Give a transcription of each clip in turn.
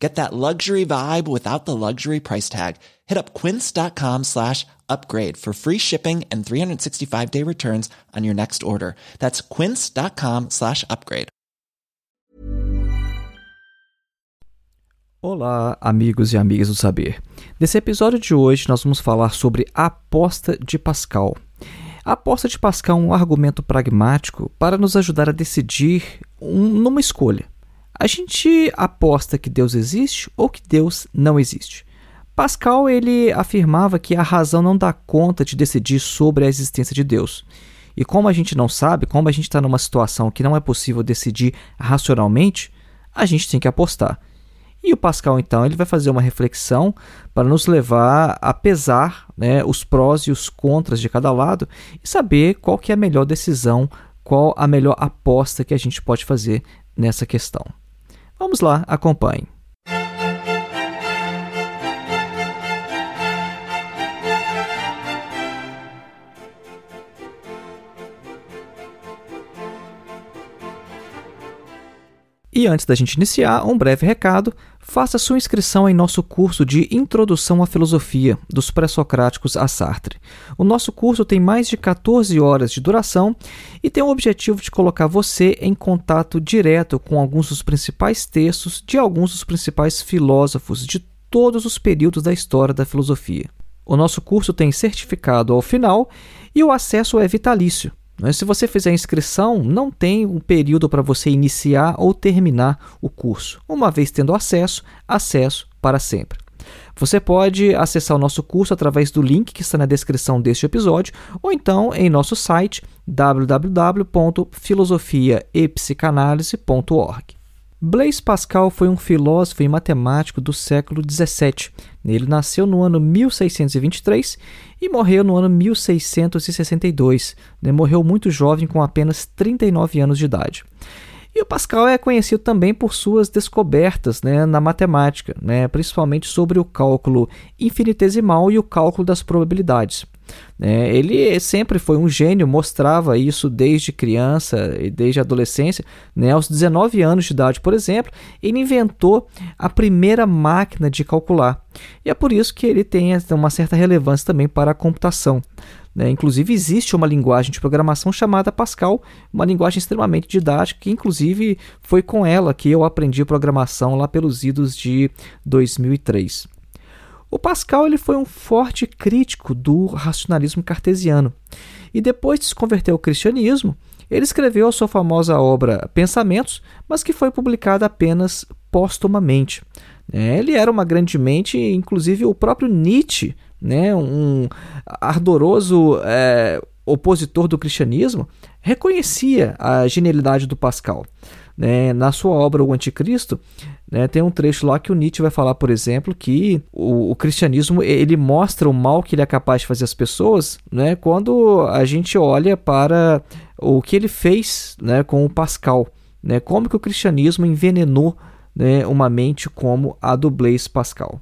Get that luxury vibe without the luxury price tag. Hit up quince.com slash upgrade for free shipping and 365 day returns on your next order. That's quince.com slash upgrade. Olá, amigos e amigas do saber. Nesse episódio de hoje, nós vamos falar sobre a aposta de Pascal. A aposta de Pascal é um argumento pragmático para nos ajudar a decidir um, numa escolha. A gente aposta que Deus existe ou que Deus não existe. Pascal ele afirmava que a razão não dá conta de decidir sobre a existência de Deus. E como a gente não sabe, como a gente está numa situação que não é possível decidir racionalmente, a gente tem que apostar. E o Pascal, então, ele vai fazer uma reflexão para nos levar a pesar né, os prós e os contras de cada lado e saber qual que é a melhor decisão, qual a melhor aposta que a gente pode fazer nessa questão. Vamos lá, acompanhe. E antes da gente iniciar, um breve recado: faça sua inscrição em nosso curso de Introdução à Filosofia, dos Pré-Socráticos a Sartre. O nosso curso tem mais de 14 horas de duração e tem o objetivo de colocar você em contato direto com alguns dos principais textos de alguns dos principais filósofos de todos os períodos da história da filosofia. O nosso curso tem certificado ao final e o acesso é vitalício. Né? Se você fizer a inscrição, não tem um período para você iniciar ou terminar o curso. Uma vez tendo acesso, acesso para sempre. Você pode acessar o nosso curso através do link que está na descrição deste episódio ou então em nosso site www.filosofiaepsicanalise.org. Blaise Pascal foi um filósofo e matemático do século XVII. Ele nasceu no ano 1623 e morreu no ano 1662. Né? Morreu muito jovem, com apenas 39 anos de idade. E o Pascal é conhecido também por suas descobertas né, na matemática, né, principalmente sobre o cálculo infinitesimal e o cálculo das probabilidades. É, ele sempre foi um gênio, mostrava isso desde criança e desde adolescência. Né? Aos 19 anos de idade, por exemplo, ele inventou a primeira máquina de calcular. E é por isso que ele tem uma certa relevância também para a computação. Né? Inclusive, existe uma linguagem de programação chamada Pascal, uma linguagem extremamente didática, que inclusive foi com ela que eu aprendi programação lá pelos idos de 2003. O Pascal ele foi um forte crítico do racionalismo cartesiano e depois de se converter ao cristianismo, ele escreveu a sua famosa obra Pensamentos, mas que foi publicada apenas póstumamente. É, ele era uma grande mente, inclusive o próprio Nietzsche, né, um ardoroso é, opositor do cristianismo, reconhecia a genialidade do Pascal. Né, na sua obra O Anticristo, né, tem um trecho lá que o Nietzsche vai falar, por exemplo, que o, o, cristianismo ele mostra o mal que ele é capaz de fazer às pessoas né, quando a gente olha para o que ele fez né, com o Pascal. Né, como que o cristianismo envenenou né, uma mente como a do Blaise Pascal.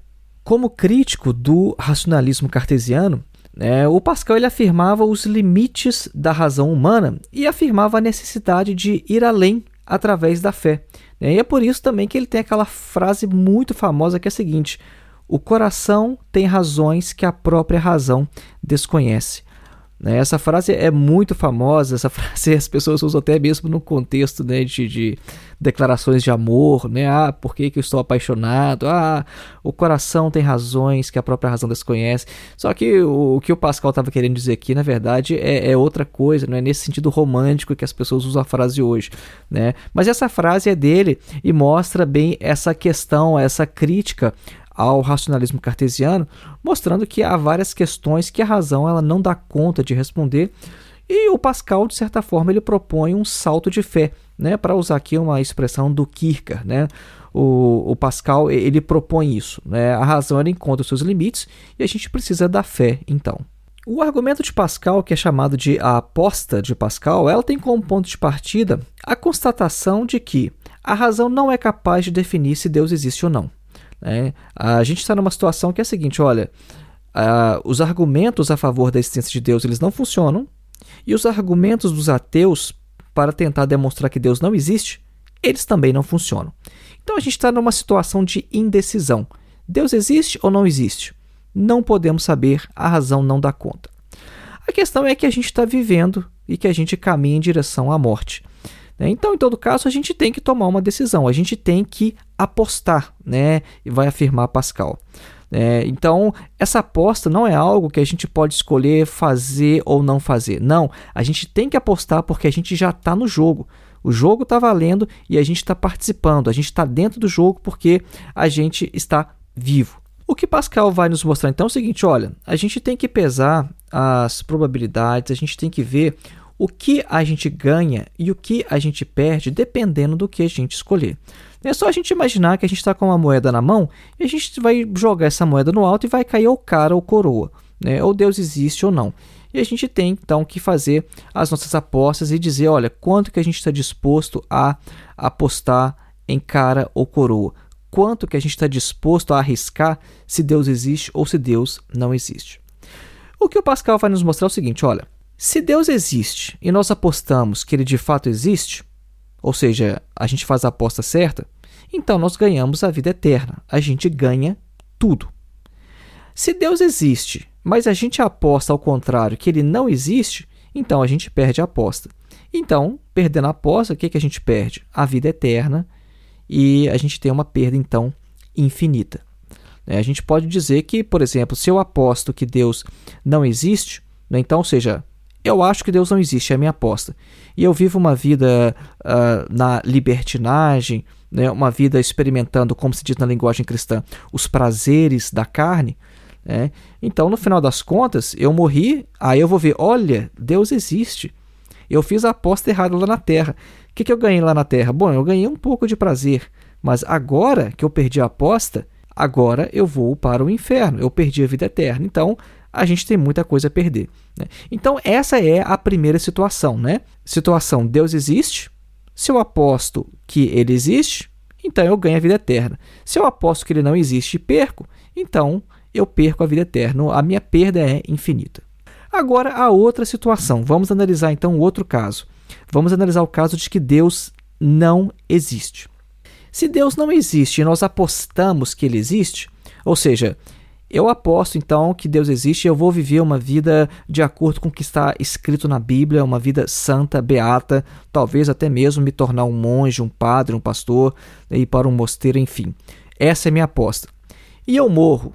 Como crítico do racionalismo cartesiano, é, o Pascal ele afirmava os limites da razão humana e afirmava a necessidade de ir além através da fé. Né? E é por isso também que ele tem aquela frase muito famosa que é a seguinte: o coração tem razões que a própria razão desconhece. Né? Essa frase é muito famosa, essa frase as pessoas usam até mesmo no contexto né, de, de, declarações de amor, né? Ah, por que, que eu estou apaixonado? Ah, o coração tem razões que a própria razão desconhece. Só que o, o que o Pascal estava querendo dizer aqui, na verdade, é, é, outra coisa, não é nesse sentido romântico que as pessoas usam a frase hoje, né? Mas essa frase é dele e mostra bem essa questão, essa crítica ao racionalismo cartesiano, mostrando que há várias questões que a razão ela não dá conta de responder. E o Pascal, de certa forma, ele propõe um salto de fé, né? Para usar aqui uma expressão do Kierkegaard, né? O, o, Pascal ele propõe isso, né? A razão ela encontra os seus limites e a gente precisa da fé, então. O argumento de Pascal, que é chamado de a aposta de Pascal, ela tem como ponto de partida a constatação de que a razão não é capaz de definir se Deus existe ou não. Né? A gente está numa situação que é a seguinte: olha, os argumentos a favor da existência de Deus eles não funcionam, e os argumentos dos ateus para tentar demonstrar que Deus não existe, eles também não funcionam. Então a gente está numa situação de indecisão. Deus existe ou não existe? Não podemos saber, a razão não dá conta. A questão é que a gente está vivendo e que a gente caminha em direção à morte. Né? Então, em todo caso, a gente tem que tomar uma decisão, a gente tem que apostar, né? E vai afirmar Pascal. É, então, essa aposta não é algo que a gente pode escolher fazer ou não fazer. Não, a gente tem que apostar porque a gente já está no jogo. O jogo está valendo e a gente está participando, a gente está dentro do jogo porque a gente está vivo. O que Pascal vai nos mostrar então é o seguinte: olha, a gente tem que pesar as probabilidades, a gente tem que ver o que a gente ganha e o que a gente perde dependendo do que a gente escolher. É só a gente imaginar que a gente está com uma moeda na mão e a gente vai jogar essa moeda no alto e vai cair ou cara ou coroa, né? ou Deus existe ou não. E a gente tem então que fazer as nossas apostas e dizer, olha, quanto que a gente está disposto a apostar em cara ou coroa? Quanto que a gente está disposto a arriscar se Deus existe ou se Deus não existe? O que o Pascal vai nos mostrar é o seguinte, olha, se Deus existe e nós apostamos que ele de fato existe, ou seja, a gente faz a aposta certa, então nós ganhamos a vida eterna. A gente ganha tudo. Se Deus existe, mas a gente aposta ao contrário, que ele não existe, então a gente perde a aposta. Então, perdendo a aposta, o que, que a gente perde? A vida eterna e a gente tem uma perda, então, infinita. É, a gente pode dizer que, por exemplo, se eu aposto que Deus não existe, né, então, ou seja, eu acho que Deus não existe, é a minha aposta. E eu vivo uma vida uh, na libertinagem, né, uma vida experimentando, como se diz na linguagem cristã, os prazeres da carne. Né? Então, no final das contas, eu morri, aí eu vou ver: olha, Deus existe. Eu fiz a aposta errada lá na terra. O que, que eu ganhei lá na terra? Bom, eu ganhei um pouco de prazer, mas agora que eu perdi a aposta, agora eu vou para o inferno. Eu perdi a vida eterna. Então, a gente tem muita coisa a perder. Né? Então, essa é a primeira situação. Né? Situação: Deus existe. Se eu aposto que ele existe, então eu ganho a vida eterna. Se eu aposto que ele não existe e perco, então eu perco a vida eterna. A minha perda é infinita. Agora, a outra situação. Vamos analisar então o outro caso. Vamos analisar o caso de que Deus não existe. Se Deus não existe e nós apostamos que ele existe, ou seja, eu aposto então que Deus existe e eu vou viver uma vida de acordo com o que está escrito na Bíblia, uma vida santa, beata, talvez até mesmo me tornar um monge, um padre, um pastor, ir para um mosteiro, enfim. Essa é minha aposta. E eu morro.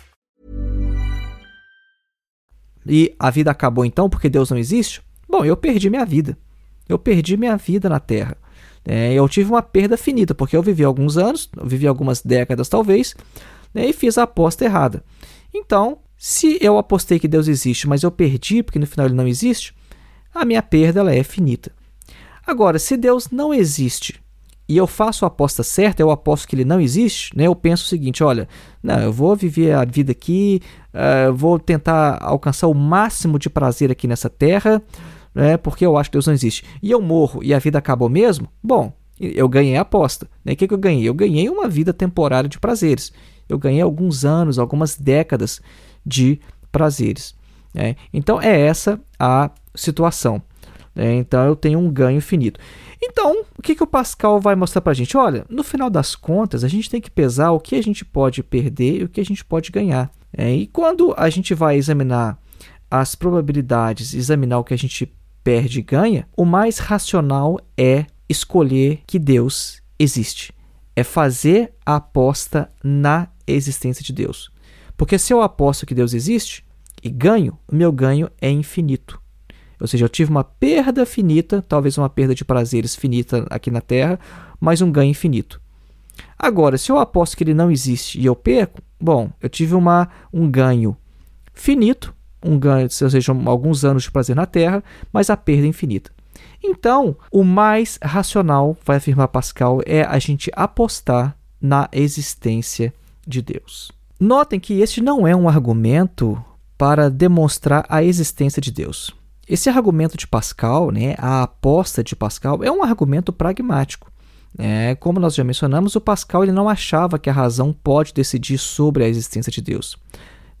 E a vida acabou então porque Deus não existe? Bom, eu perdi minha vida. Eu perdi minha vida na Terra. É, eu tive uma perda finita, porque eu vivi alguns anos, vivi algumas décadas talvez, né, e fiz a aposta errada. Então, se eu apostei que Deus existe, mas eu perdi porque no final ele não existe, a minha perda ela é finita. Agora, se Deus não existe e eu faço a aposta certa, eu aposto que ele não existe, né? eu penso o seguinte: olha, não, eu vou viver a vida aqui, uh, vou tentar alcançar o máximo de prazer aqui nessa terra, né? porque eu acho que Deus não existe. E eu morro e a vida acabou mesmo? Bom, eu ganhei a aposta. Né? O que, que eu ganhei? Eu ganhei uma vida temporária de prazeres. Eu ganhei alguns anos, algumas décadas de prazeres. Né? Então é essa a situação. Né? Então eu tenho um ganho finito. Então, o que, que o Pascal vai mostrar para a gente? Olha, no final das contas, a gente tem que pesar o que a gente pode perder e o que a gente pode ganhar. É, e quando a gente vai examinar as probabilidades, examinar o que a gente perde e ganha, o mais racional é escolher que Deus existe. É fazer a aposta na existência de Deus. Porque se eu aposto que Deus existe e ganho, o meu ganho é infinito. Ou seja, eu tive uma perda finita, talvez uma perda de prazeres finita aqui na Terra, mas um ganho infinito. Agora, se eu aposto que ele não existe e eu perco, bom, eu tive uma, um ganho finito, um ganho, ou seja, alguns anos de prazer na Terra, mas a perda é infinita. Então, o mais racional, vai afirmar Pascal, é a gente apostar na existência de Deus. Notem que este não é um argumento para demonstrar a existência de Deus. Esse argumento de Pascal, né, a aposta de Pascal, é um argumento pragmático. É, como nós já mencionamos, o Pascal ele não achava que a razão pode decidir sobre a existência de Deus.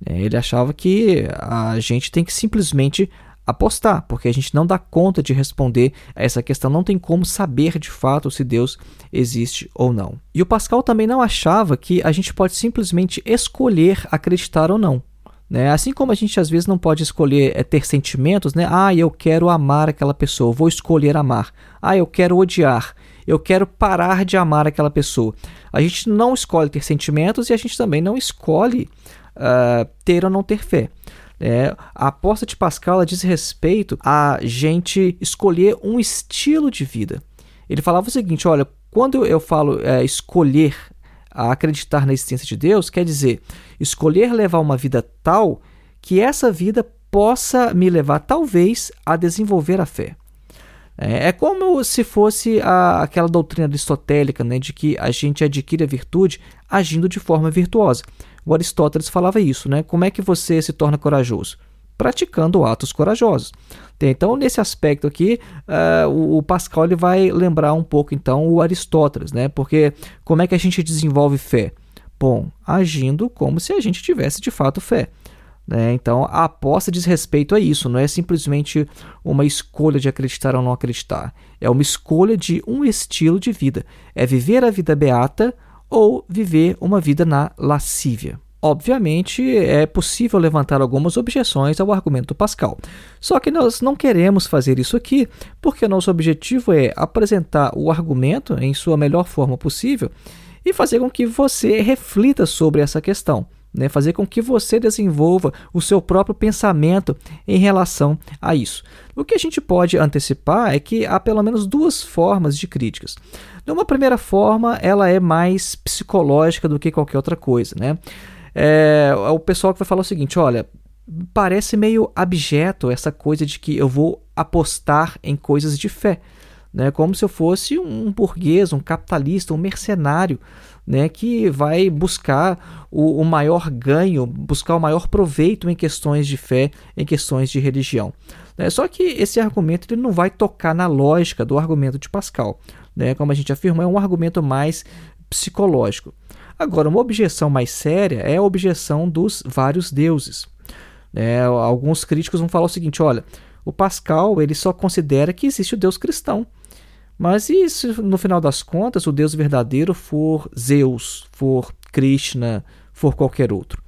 É, ele achava que a gente tem que simplesmente apostar, porque a gente não dá conta de responder a essa questão, não tem como saber de fato se Deus existe ou não. E o Pascal também não achava que a gente pode simplesmente escolher acreditar ou não. Né? Assim como a gente às vezes não pode escolher é, ter sentimentos, né? Ah, eu quero amar aquela pessoa, vou escolher amar. Ah, eu quero odiar, eu quero parar de amar aquela pessoa. A gente não escolhe ter sentimentos e a gente também não escolhe uh, ter ou não ter fé. É, a aposta de Pascal diz respeito a gente escolher um estilo de vida. Ele falava o seguinte: olha, quando eu falo é, escolher a acreditar na existência de Deus quer dizer escolher levar uma vida tal que essa vida possa me levar, talvez, a desenvolver a fé. É, é como se fosse a, aquela doutrina aristotélica né, de que a gente adquire a virtude agindo de forma virtuosa. O Aristóteles falava isso, né? Como é que você se torna corajoso? Praticando atos corajosos. Então, nesse aspecto aqui, uh, o Pascal ele vai lembrar um pouco então o Aristóteles, né? Porque como é que a gente desenvolve fé? Bom, agindo como se a gente tivesse de fato fé. Né? Então, a aposta diz respeito a isso, não é simplesmente uma escolha de acreditar ou não acreditar. É uma escolha de um estilo de vida. É viver a vida beata ou viver uma vida na lascívia. Obviamente, é possível levantar algumas objeções ao argumento Pascal. Só que nós não queremos fazer isso aqui, porque nosso objetivo é apresentar o argumento em sua melhor forma possível e fazer com que você reflita sobre essa questão. Né, fazer com que você desenvolva o seu próprio pensamento em relação a isso. O que a gente pode antecipar é que há pelo menos duas formas de críticas. Uma primeira forma, ela é mais psicológica do que qualquer outra coisa, né? É, o pessoal que vai falar o seguinte: olha, parece meio abjeto essa coisa de que eu vou apostar em coisas de fé. Né, como se eu fosse um burguês, um capitalista, um mercenário, né, que vai buscar o, o, maior ganho, buscar o maior proveito em questões de fé, em questões de religião. Né, só que esse argumento ele não vai tocar na lógica do argumento de Pascal. Né, como a gente afirmou, é um argumento mais psicológico. Agora, uma objeção mais séria é a objeção dos vários deuses. É, alguns críticos vão falar o seguinte: olha, o Pascal ele só considera que existe o Deus cristão. Mas e se no final das contas o Deus verdadeiro for Zeus, for Krishna, for qualquer outro?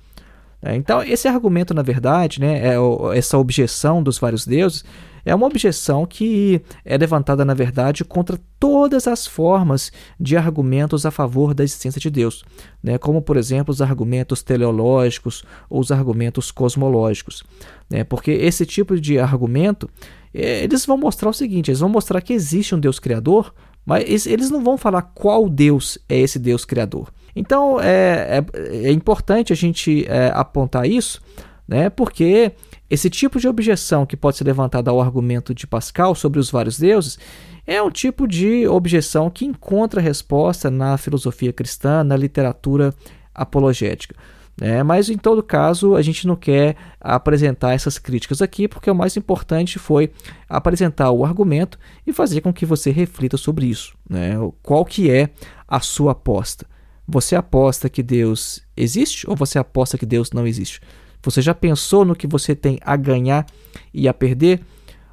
É, então, esse argumento, na verdade, né, é, essa objeção dos vários deuses, é uma objeção que é levantada, na verdade, contra todas as formas de argumentos a favor da existência de Deus, né? como, por exemplo, os argumentos teleológicos ou os argumentos cosmológicos. Né? Porque esse tipo de argumento, é, eles vão mostrar o seguinte: eles vão mostrar que existe um Deus criador, mas eles não vão falar qual Deus é esse Deus criador. Então é, é, é importante a gente é, apontar isso, né? porque esse tipo de objeção que pode ser levantada ao argumento de Pascal sobre os vários deuses é um tipo de objeção que encontra resposta na filosofia cristã, na literatura apologética. É, mas em todo caso, a gente não quer apresentar essas críticas aqui, porque o mais importante foi apresentar o argumento e fazer com que você reflita sobre isso. Né? Qual que é a sua aposta? Você aposta que Deus existe ou você aposta que Deus não existe? Você já pensou no que você tem a ganhar e a perder?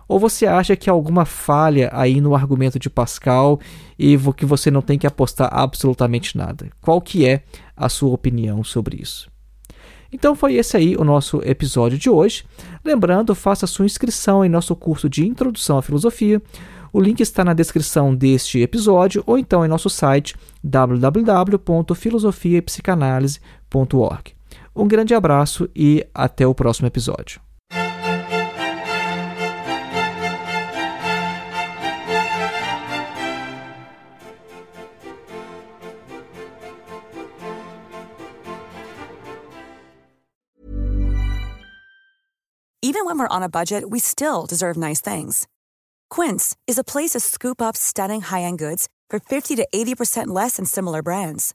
Ou você acha que há alguma falha aí no argumento de Pascal e que você não tem que apostar absolutamente nada? Qual que é a sua opinião sobre isso? Então foi esse aí o nosso episódio de hoje. Lembrando, faça sua inscrição em nosso curso de Introdução à Filosofia. O link está na descrição deste episódio ou então em nosso site www.filosofiapsicanalise.org. Um grande abraço e até o próximo episódio. Even when we're on a budget, we still deserve nice things. Quince is a place to scoop up stunning high-end goods for 50 to 80% less than similar brands.